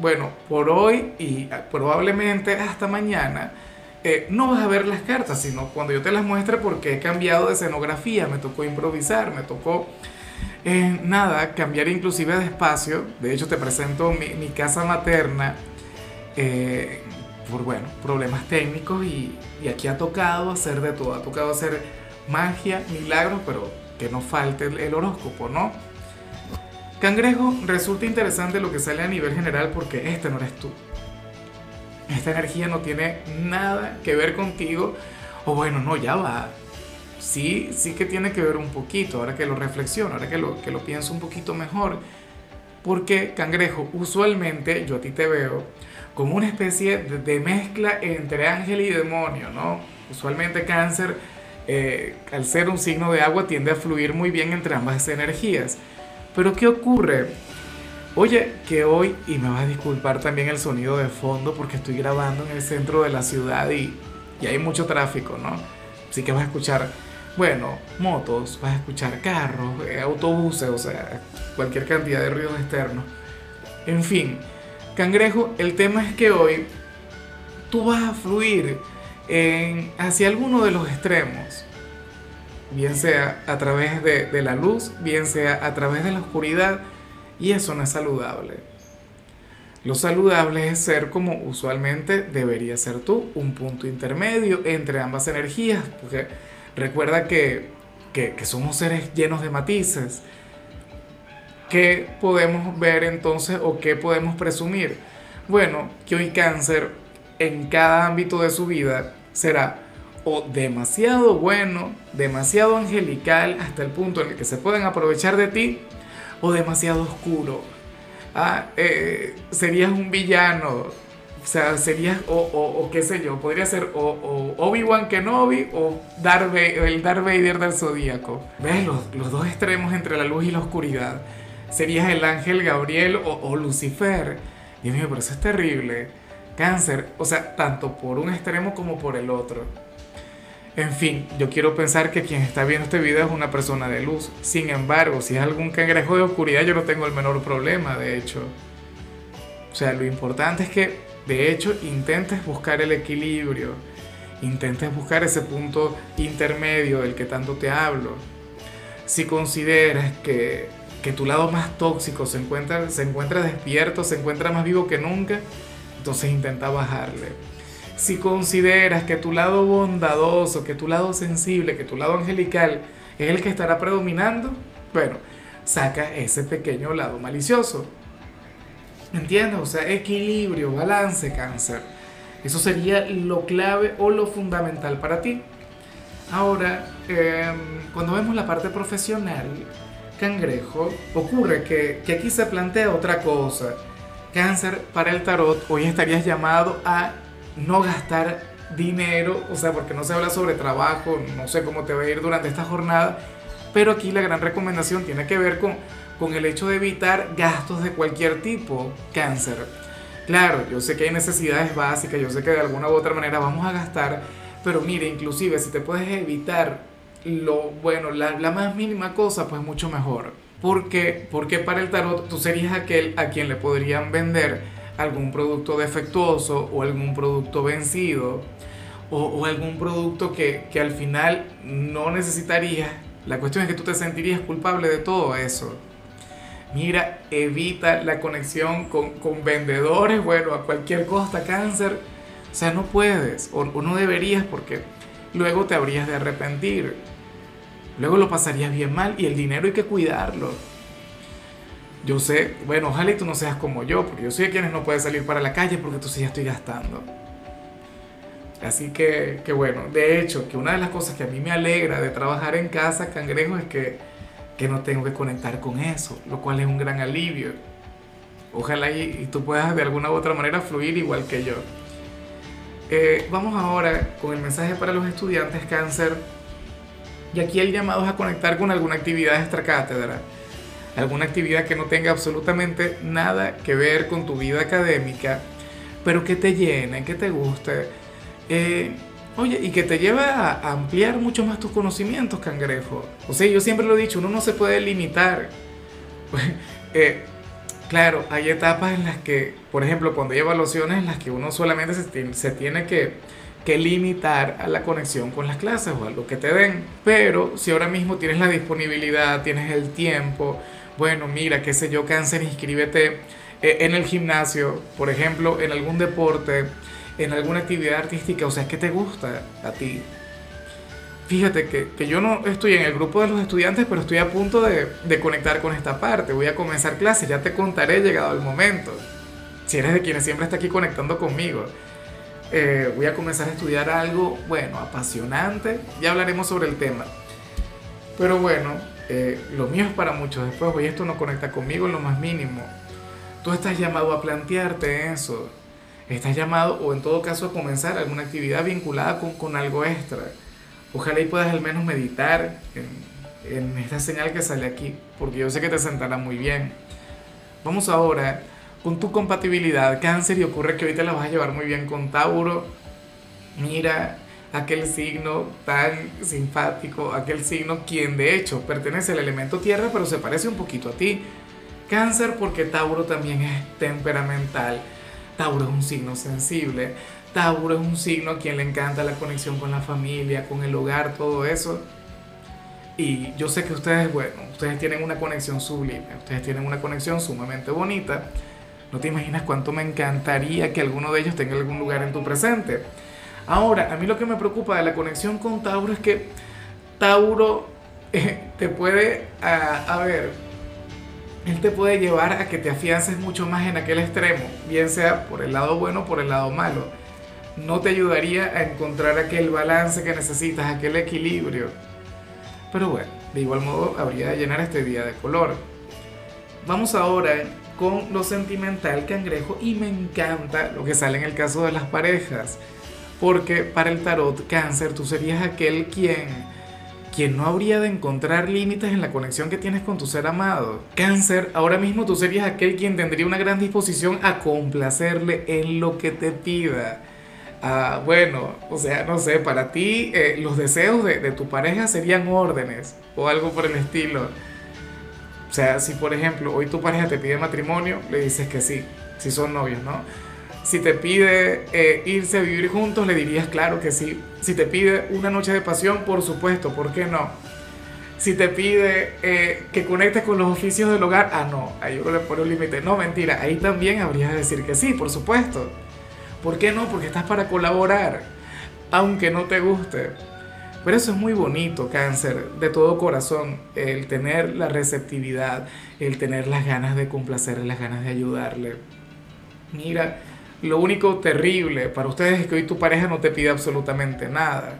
bueno, por hoy y ah, probablemente hasta mañana, eh, no vas a ver las cartas, sino cuando yo te las muestre porque he cambiado de escenografía, me tocó improvisar, me tocó, eh, nada, cambiar inclusive de espacio. De hecho, te presento mi, casa materna eh, por, bueno, problemas técnicos y, aquí ha tocado hacer de todo, ha tocado hacer magia, milagros, pero que no falte el horóscopo, ¿no? Cangrejo, resulta interesante lo que sale a nivel general porque este no eres tú. Esta energía no tiene nada que ver contigo. O bueno, no, ya va. Sí, sí que tiene que ver un poquito, ahora que lo reflexiono, ahora que lo, que lo pienso un poquito mejor. Porque, cangrejo, usualmente yo a ti te veo como una especie de, mezcla entre ángel y demonio, ¿no? Usualmente cáncer, eh, al ser un signo de agua, tiende a fluir muy bien entre ambas energías. Pero ¿qué ocurre? Oye, que hoy, y me vas a disculpar también el sonido de fondo porque estoy grabando en el centro de la ciudad y, y hay mucho tráfico, ¿no? Así que vas a escuchar, bueno, motos, vas a escuchar carros, eh, autobuses, o sea, cualquier cantidad de ruidos externos. En fin, cangrejo, el tema es que hoy tú vas a fluir hacia alguno de los extremos bien sea a través de, la luz, bien sea a través de la oscuridad, y eso no es saludable. Lo saludable es ser como usualmente debería ser tú, un punto intermedio entre ambas energías, porque recuerda que, que, que somos seres llenos de matices. ¿Qué podemos ver entonces o qué podemos presumir? Bueno, que hoy cáncer en cada ámbito de su vida será o demasiado bueno, demasiado angelical hasta el punto en el que se pueden aprovechar de ti, o demasiado oscuro. Ah, eh, serías un villano, o sea, serías, o, qué sé yo, podría ser o, Obi-Wan Kenobi o el Darth Vader del Zodíaco. ¿Ves los, los, dos extremos entre la luz y la oscuridad? Serías el ángel Gabriel o, Lucifer. Dios mío, pero eso es terrible. Cáncer, o sea, tanto por un extremo como por el otro. En fin, yo quiero pensar que quien está viendo este video es una persona de luz. Sin embargo, si es algún cangrejo de oscuridad, yo no tengo el menor problema, de hecho. O sea, lo importante es que, de hecho, intentes buscar el equilibrio. Intentes buscar ese punto intermedio del que tanto te hablo. Si consideras que, que tu lado más tóxico se encuentra, se encuentra despierto, se encuentra más vivo que nunca, entonces intenta bajarle si consideras que tu lado bondadoso, que tu lado sensible, que tu lado angelical es el que estará predominando, bueno, saca ese pequeño lado malicioso. ¿Entiendes? O sea, equilibrio, balance, cáncer. Eso sería lo clave o lo fundamental para ti. Ahora, em, cuando vemos la parte profesional, cangrejo, ocurre que, que aquí se plantea otra cosa. Cáncer, para el tarot, hoy estarías llamado a no gastar dinero, o sea, porque no se habla sobre trabajo, no sé cómo te va a ir durante esta jornada, pero aquí la gran recomendación tiene que ver con, con el hecho de evitar gastos de cualquier tipo, cáncer. Claro, yo sé que hay necesidades básicas, yo sé que de alguna u otra manera vamos a gastar, pero mire, inclusive si te puedes evitar lo bueno, la, la más mínima cosa, pues mucho mejor. ¿Por qué? Porque para el tarot tú serías aquel a quien le podrían vender algún producto defectuoso o algún producto vencido o, algún producto que, que, al final no necesitarías. La cuestión es que tú te sentirías culpable de todo eso. Mira, evita la conexión con, con vendedores, bueno, a cualquier costa, cáncer. O sea, no puedes o, o no deberías porque luego te habrías de arrepentir. Luego lo pasarías bien mal y el dinero hay que cuidarlo. Yo sé, bueno, ojalá y tú no seas como yo, porque yo soy de quienes no pueden salir para la calle porque sí ya estoy gastando. Así que, que, bueno, de hecho, que una de las cosas que a mí me alegra de trabajar en casa, cangrejo, es que, que no tengo que conectar con eso, lo cual es un gran alivio. Ojalá y, tú puedas de alguna u otra manera fluir igual que yo. Eh, vamos ahora con el mensaje para los estudiantes cáncer. Y aquí el llamado a conectar con alguna actividad extracátedra. Alguna actividad que no tenga absolutamente nada que ver con tu vida académica, pero que te llene, que te guste. Eh, oye, y que te lleve a ampliar mucho más tus conocimientos, cangrejo. O sea, yo siempre lo he dicho, uno no se puede limitar. eh, Claro, hay etapas en las que, por ejemplo, cuando hay evaluaciones en las que uno solamente se tiene, que, que, limitar a la conexión con las clases o a lo que te den. Pero si ahora mismo tienes la disponibilidad, tienes el tiempo, bueno, mira, qué sé yo, cáncer, inscríbete eh, en el gimnasio, por ejemplo, en algún deporte, en alguna actividad artística, o sea, ¿qué te gusta a ti? Fíjate que, yo no estoy en el grupo de los estudiantes, pero estoy a punto de, conectar con esta parte. Voy a comenzar clases, ya te contaré llegado el momento. Si eres de quienes siempre está aquí conectando conmigo. Eh, voy a comenzar a estudiar algo, bueno, apasionante. Ya hablaremos sobre el tema. Pero bueno, eh, lo mío es para muchos. Después, oye, esto no conecta conmigo en lo más mínimo. Tú estás llamado a plantearte eso. Estás llamado, o en todo caso, a comenzar alguna actividad vinculada con, con algo extra Ojalá y puedas al menos meditar en, esta señal que sale aquí, porque yo sé que te sentará muy bien. Vamos ahora con tu compatibilidad cáncer y ocurre que te la vas a llevar muy bien con Tauro. Mira aquel signo tan simpático, aquel signo quien de hecho pertenece al elemento tierra pero se parece un poquito a ti. Cáncer porque Tauro también es temperamental. Tauro es un signo sensible. Tauro es un signo a quien le encanta la conexión con la familia, con el hogar, todo eso. Y yo sé que ustedes, bueno, ustedes tienen una conexión sublime, ustedes tienen una conexión sumamente bonita. No te imaginas cuánto me encantaría que alguno de ellos tenga algún lugar en tu presente. Ahora, a mí lo que me preocupa de la conexión con Tauro es que Tauro eh, te puede, a ver, él te puede llevar a que te afiances mucho más en aquel extremo, bien sea por el lado bueno o por el lado malo no te ayudaría a encontrar aquel balance que necesitas, aquel equilibrio. Pero bueno, de igual modo habría de llenar este día de color. Vamos ahora con lo sentimental cangrejo y me encanta lo que sale en el caso de las parejas. Porque para el tarot cáncer tú serías aquel quien quien no habría de encontrar límites en la conexión que tienes con tu ser amado. Cáncer, ahora mismo tú serías aquel quien tendría una gran disposición a complacerle en lo que te pida Ah, bueno, o sea, no sé, para ti eh, los deseos de, de, tu pareja serían órdenes o algo por el estilo. O sea, si por ejemplo hoy tu pareja te pide matrimonio, le dices que sí, si son novios, ¿no? Si te pide eh, irse a vivir juntos, le dirías claro que sí. Si te pide una noche de pasión, por supuesto, ¿por qué no? Si te pide eh, que conectes con los oficios del hogar, ah, no, ahí yo le pone un límite. No, mentira, ahí también habrías de decir que sí, por supuesto. ¿Por qué no? Porque estás para colaborar, aunque no te guste. Pero eso es muy bonito, cáncer, de todo corazón, el tener la receptividad, el tener las ganas de complacerle, las ganas de ayudarle. Mira, lo único terrible para ustedes es que hoy tu pareja no te pide absolutamente nada.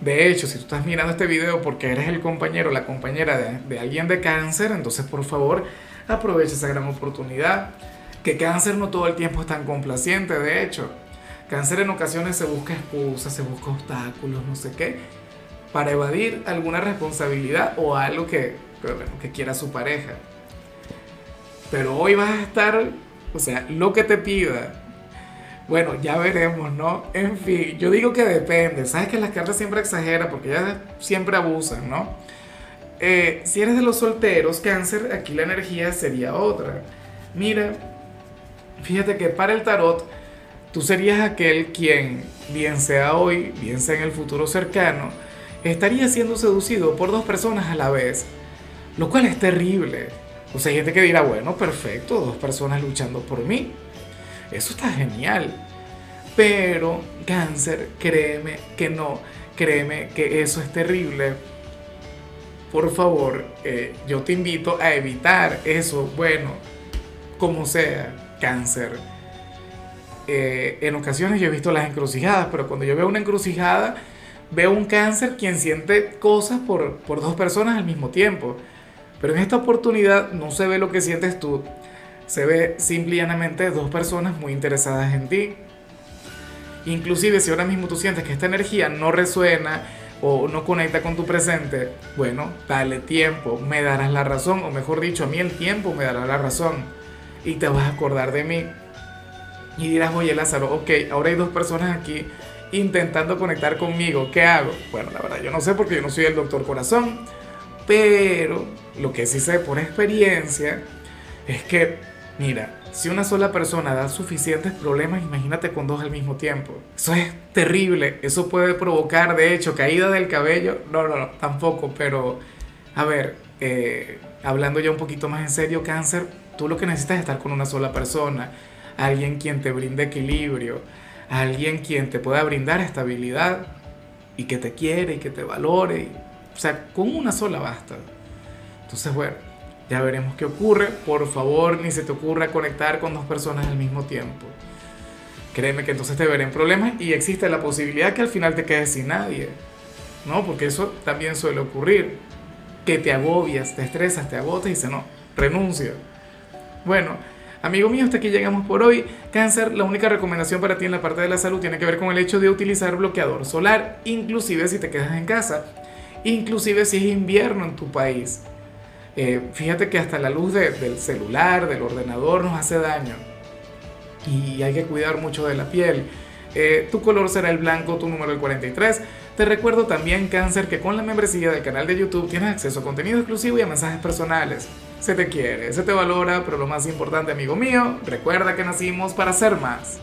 De hecho, si tú estás mirando este video porque eres el compañero o la compañera de, alguien de cáncer, entonces por favor aprovecha esa gran oportunidad que cáncer no todo el tiempo es tan complaciente, de hecho. Cáncer en ocasiones se busca excusas, se busca obstáculos, no sé qué, para evadir alguna responsabilidad o algo que, que quiera su pareja. Pero hoy vas a estar, o sea, lo que te pida. Bueno, ya veremos, ¿no? En fin, yo digo que depende. Sabes que las cartas siempre exageran porque ellas siempre abusan, ¿no? Eh, si eres de los solteros, cáncer, aquí la energía sería otra. Mira, Fíjate que para el tarot, tú serías aquel quien, bien sea hoy, bien sea en el futuro cercano, estaría siendo seducido por dos personas a la vez, lo cual es terrible. O sea, hay gente que dirá, bueno, perfecto, dos personas luchando por mí. Eso está genial. Pero, cáncer, créeme que no, créeme que eso es terrible. Por favor, eh, yo te invito a evitar eso, bueno, como sea cáncer. Eh, en ocasiones yo he visto las encrucijadas, pero cuando yo veo una encrucijada, veo un cáncer quien siente cosas por, por dos personas al mismo tiempo. Pero en esta oportunidad no se ve lo que sientes tú, se ve simple y llanamente dos personas muy interesadas en ti. Inclusive si ahora mismo tú sientes que esta energía no resuena o no conecta con tu presente, bueno, dale tiempo, me darás la razón, o mejor dicho, a mí el tiempo me dará la razón y te vas a acordar de mí. Y dirás, oye Lázaro, ok, ahora hay dos personas aquí intentando conectar conmigo, ¿qué hago? Bueno, la verdad yo no sé porque yo no soy el doctor corazón, pero lo que sí sé por experiencia es que, mira, si una sola persona da suficientes problemas, imagínate con dos al mismo tiempo. Eso es terrible, eso puede provocar, de hecho, caída del cabello, no, no, no, tampoco, pero, a ver, eh, hablando ya un poquito más en serio, cáncer, tú lo que necesitas es estar con una sola persona, alguien quien te brinde equilibrio, alguien quien te pueda brindar estabilidad y que te quiere y que te valore. O sea, con una sola basta. Entonces, bueno, ya veremos qué ocurre. Por favor, ni se te ocurra conectar con dos personas al mismo tiempo. Créeme que entonces te veré en problemas y existe la posibilidad que al final te quedes sin nadie. ¿No? Porque eso también suele ocurrir. Que te agobias, te estresas, te agotas y dices, no, renuncia. Bueno, Amigo mío, hasta aquí llegamos por hoy. Cáncer, la única recomendación para ti en la parte de la salud tiene que ver con el hecho de utilizar bloqueador solar, inclusive si te quedas en casa, inclusive si es invierno en tu país. Eh, fíjate que hasta la luz del celular, del ordenador nos hace daño y hay que cuidar mucho de la piel. Eh, tu color será el blanco, tu número el 43. Te recuerdo también, Cáncer, que con la membresía del canal de YouTube tienes acceso a contenido exclusivo y a mensajes personales. Se te quiere, se te valora, pero lo más importante, amigo mío, recuerda que nacimos para ser más.